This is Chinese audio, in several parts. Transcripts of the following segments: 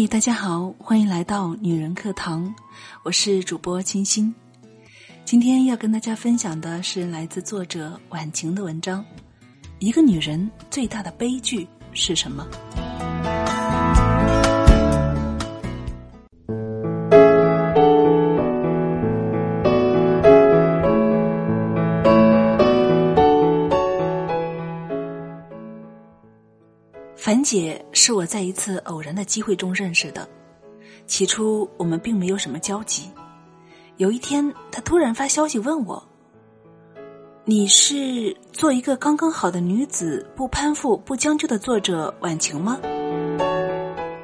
嗨，大家好，欢迎来到女人课堂，我是主播清新。今天要跟大家分享的是来自作者婉晴的文章。一个女人最大的悲剧是什么？樊姐是我在一次偶然的机会中认识的，起初我们并没有什么交集。有一天，她突然发消息问我：“你是做一个刚刚好的女子，不攀附、不将就的作者婉晴吗？”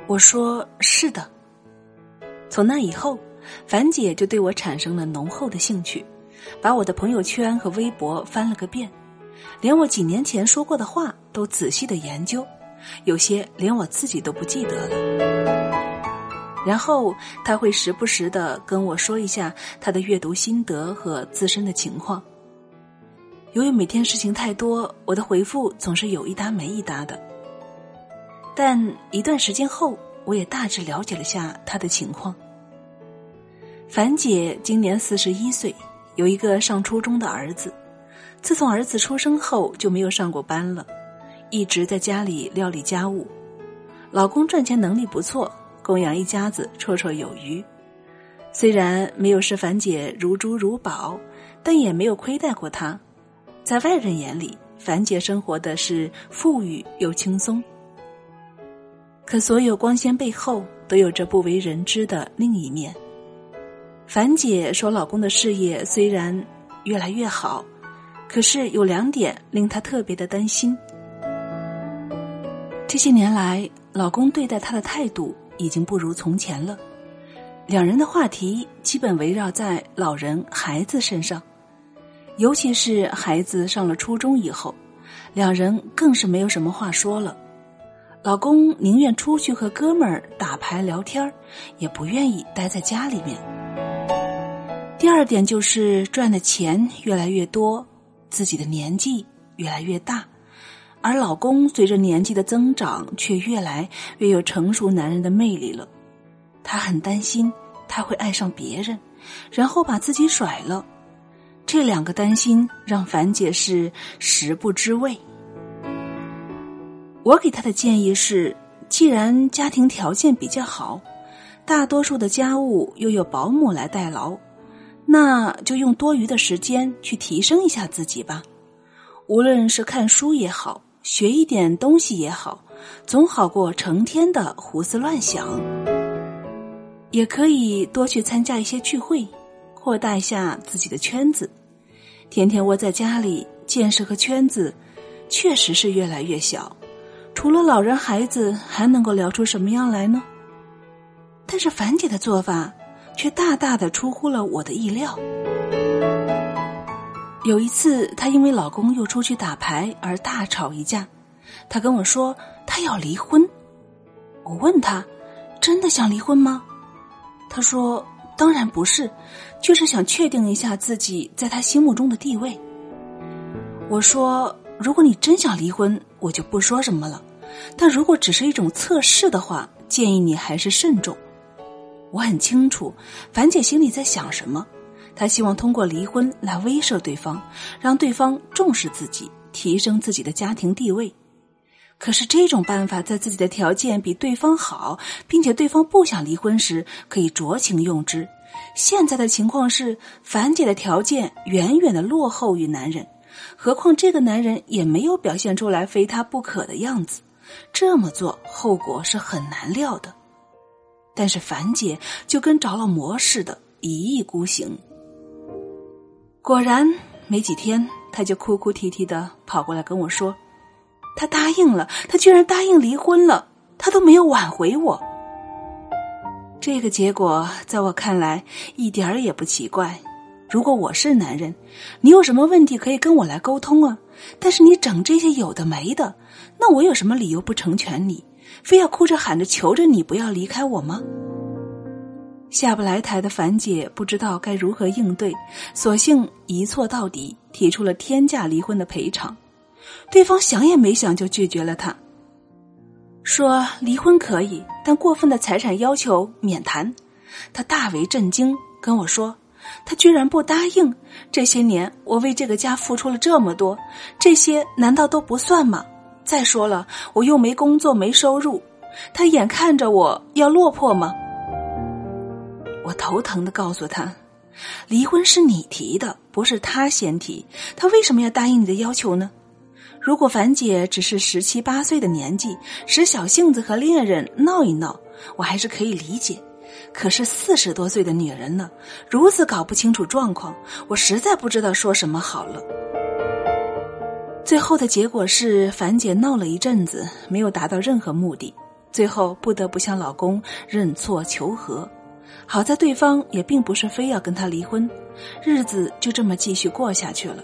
我说：“是的。”从那以后，樊姐就对我产生了浓厚的兴趣，把我的朋友圈和微博翻了个遍，连我几年前说过的话都仔细的研究。有些连我自己都不记得了。然后他会时不时的跟我说一下他的阅读心得和自身的情况。由于每天事情太多，我的回复总是有一搭没一搭的。但一段时间后，我也大致了解了下他的情况。樊姐今年四十一岁，有一个上初中的儿子。自从儿子出生后，就没有上过班了。一直在家里料理家务，老公赚钱能力不错，供养一家子绰绰有余。虽然没有视樊姐如珠如宝，但也没有亏待过她。在外人眼里，樊姐生活的是富裕又轻松。可所有光鲜背后，都有着不为人知的另一面。樊姐说，老公的事业虽然越来越好，可是有两点令她特别的担心。这些年来，老公对待她的态度已经不如从前了。两人的话题基本围绕在老人、孩子身上，尤其是孩子上了初中以后，两人更是没有什么话说了。老公宁愿出去和哥们儿打牌聊天也不愿意待在家里面。第二点就是赚的钱越来越多，自己的年纪越来越大。而老公随着年纪的增长，却越来越有成熟男人的魅力了。她很担心他会爱上别人，然后把自己甩了。这两个担心让樊姐是食不知味。我给她的建议是：既然家庭条件比较好，大多数的家务又有保姆来代劳，那就用多余的时间去提升一下自己吧。无论是看书也好。学一点东西也好，总好过成天的胡思乱想。也可以多去参加一些聚会，扩大一下自己的圈子。天天窝在家里，见识和圈子确实是越来越小。除了老人孩子，还能够聊出什么样来呢？但是樊姐的做法却大大的出乎了我的意料。有一次，她因为老公又出去打牌而大吵一架，她跟我说她要离婚。我问她，真的想离婚吗？她说当然不是，就是想确定一下自己在他心目中的地位。我说如果你真想离婚，我就不说什么了；但如果只是一种测试的话，建议你还是慎重。我很清楚樊姐心里在想什么。他希望通过离婚来威慑对方，让对方重视自己，提升自己的家庭地位。可是这种办法在自己的条件比对方好，并且对方不想离婚时，可以酌情用之。现在的情况是，樊姐的条件远远的落后于男人，何况这个男人也没有表现出来非他不可的样子。这么做后果是很难料的。但是樊姐就跟着了魔似的，一意孤行。果然没几天，他就哭哭啼啼的跑过来跟我说：“他答应了，他居然答应离婚了，他都没有挽回我。”这个结果在我看来一点儿也不奇怪。如果我是男人，你有什么问题可以跟我来沟通啊？但是你整这些有的没的，那我有什么理由不成全你？非要哭着喊着求着你不要离开我吗？下不来台的樊姐不知道该如何应对，索性一错到底，提出了天价离婚的赔偿。对方想也没想就拒绝了他。说离婚可以，但过分的财产要求免谈。他大为震惊，跟我说：“他居然不答应！这些年我为这个家付出了这么多，这些难道都不算吗？再说了，我又没工作，没收入，他眼看着我要落魄吗？”我头疼的告诉他：“离婚是你提的，不是他先提，他为什么要答应你的要求呢？如果樊姐只是十七八岁的年纪，使小性子和恋人闹一闹，我还是可以理解。”可是四十多岁的女人呢，如此搞不清楚状况，我实在不知道说什么好了。最后的结果是，樊姐闹了一阵子，没有达到任何目的，最后不得不向老公认错求和。好在对方也并不是非要跟他离婚，日子就这么继续过下去了。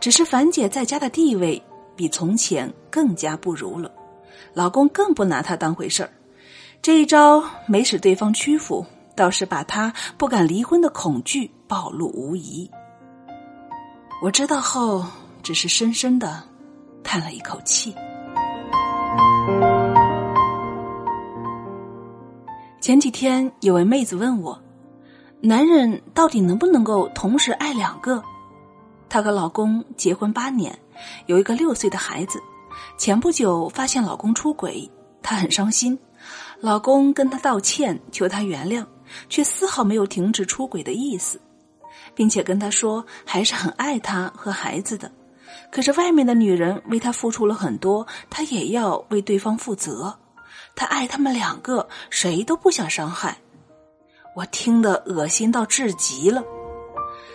只是樊姐在家的地位比从前更加不如了，老公更不拿她当回事儿。这一招没使对方屈服，倒是把他不敢离婚的恐惧暴露无遗。我知道后，只是深深的叹了一口气。前几天有位妹子问我：“男人到底能不能够同时爱两个？”她和老公结婚八年，有一个六岁的孩子。前不久发现老公出轨，她很伤心。老公跟她道歉，求她原谅，却丝毫没有停止出轨的意思，并且跟她说还是很爱她和孩子的。可是外面的女人为他付出了很多，他也要为对方负责。他爱他们两个，谁都不想伤害。我听得恶心到至极了。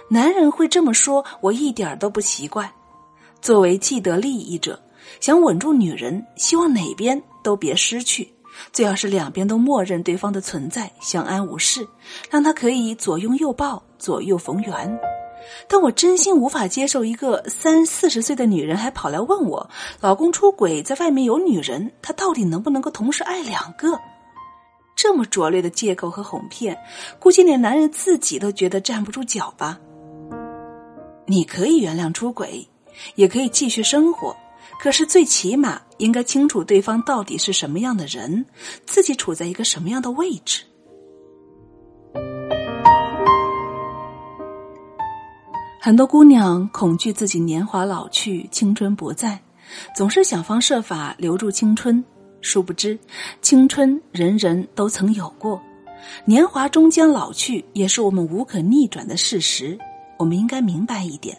男人会这么说，我一点都不奇怪。作为既得利益者，想稳住女人，希望哪边都别失去。最好是两边都默认对方的存在，相安无事，让他可以左拥右抱，左右逢源。但我真心无法接受一个三四十岁的女人还跑来问我，老公出轨，在外面有女人，他到底能不能够同时爱两个？这么拙劣的借口和哄骗，估计连男人自己都觉得站不住脚吧。你可以原谅出轨，也可以继续生活。可是，最起码应该清楚对方到底是什么样的人，自己处在一个什么样的位置。很多姑娘恐惧自己年华老去，青春不在，总是想方设法留住青春。殊不知，青春人人都曾有过，年华终将老去，也是我们无可逆转的事实。我们应该明白一点。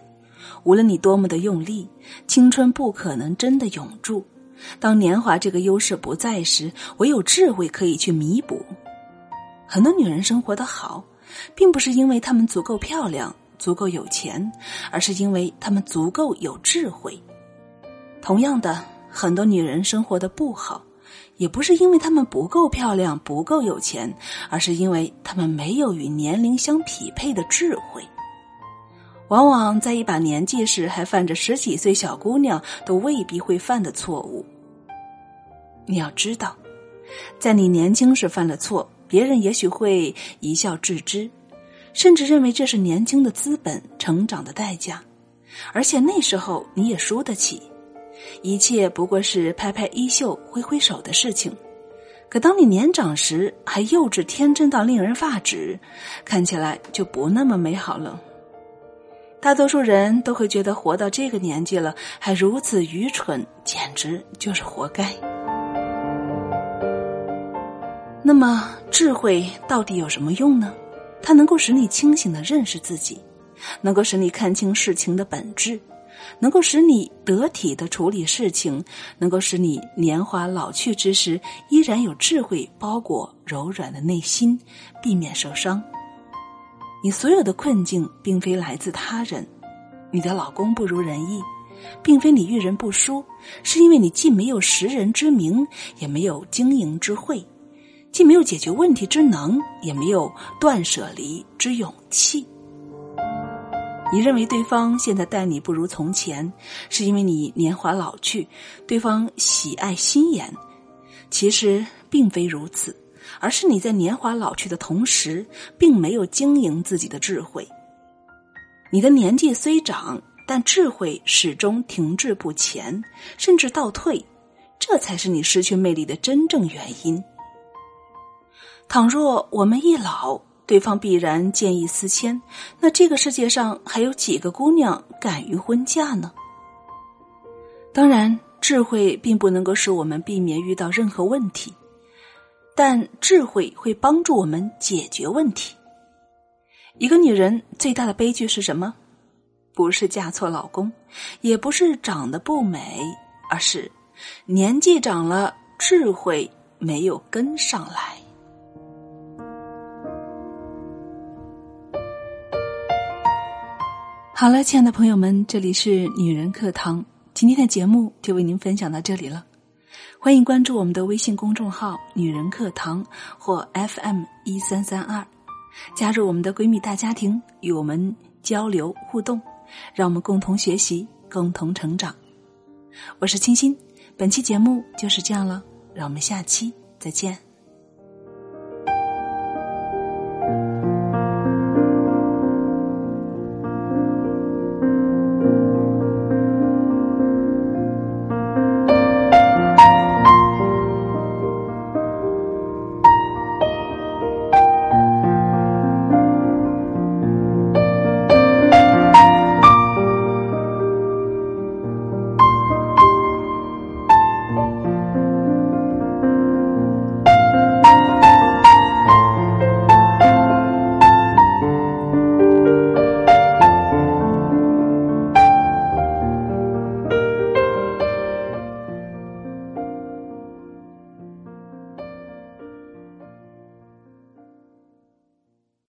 无论你多么的用力，青春不可能真的永驻。当年华这个优势不在时，唯有智慧可以去弥补。很多女人生活的好，并不是因为她们足够漂亮、足够有钱，而是因为她们足够有智慧。同样的，很多女人生活的不好，也不是因为她们不够漂亮、不够有钱，而是因为她们没有与年龄相匹配的智慧。往往在一把年纪时还犯着十几岁小姑娘都未必会犯的错误。你要知道，在你年轻时犯了错，别人也许会一笑置之，甚至认为这是年轻的资本、成长的代价，而且那时候你也输得起，一切不过是拍拍衣袖、挥挥手的事情。可当你年长时，还幼稚天真到令人发指，看起来就不那么美好了。大多数人都会觉得活到这个年纪了还如此愚蠢，简直就是活该。那么，智慧到底有什么用呢？它能够使你清醒的认识自己，能够使你看清事情的本质，能够使你得体的处理事情，能够使你年华老去之时依然有智慧包裹柔软的内心，避免受伤。你所有的困境，并非来自他人，你的老公不如人意，并非你遇人不淑，是因为你既没有识人之明，也没有经营之慧，既没有解决问题之能，也没有断舍离之勇气。你认为对方现在待你不如从前，是因为你年华老去，对方喜爱新颜，其实并非如此。而是你在年华老去的同时，并没有经营自己的智慧。你的年纪虽长，但智慧始终停滞不前，甚至倒退。这才是你失去魅力的真正原因。倘若我们一老，对方必然见异思迁，那这个世界上还有几个姑娘敢于婚嫁呢？当然，智慧并不能够使我们避免遇到任何问题，但智慧会帮助我们解决问题。一个女人最大的悲剧是什么？不是嫁错老公，也不是长得不美，而是年纪长了，智慧没有跟上来。好了，亲爱的朋友们，这里是女人课堂，今天的节目就为您分享到这里了。欢迎关注我们的微信公众号“女人课堂”或 FM 一三三二，加入我们的闺蜜大家庭，与我们交流互动，让我们共同学习，共同成长。我是清新，本期节目就是这样了，让我们下期再见。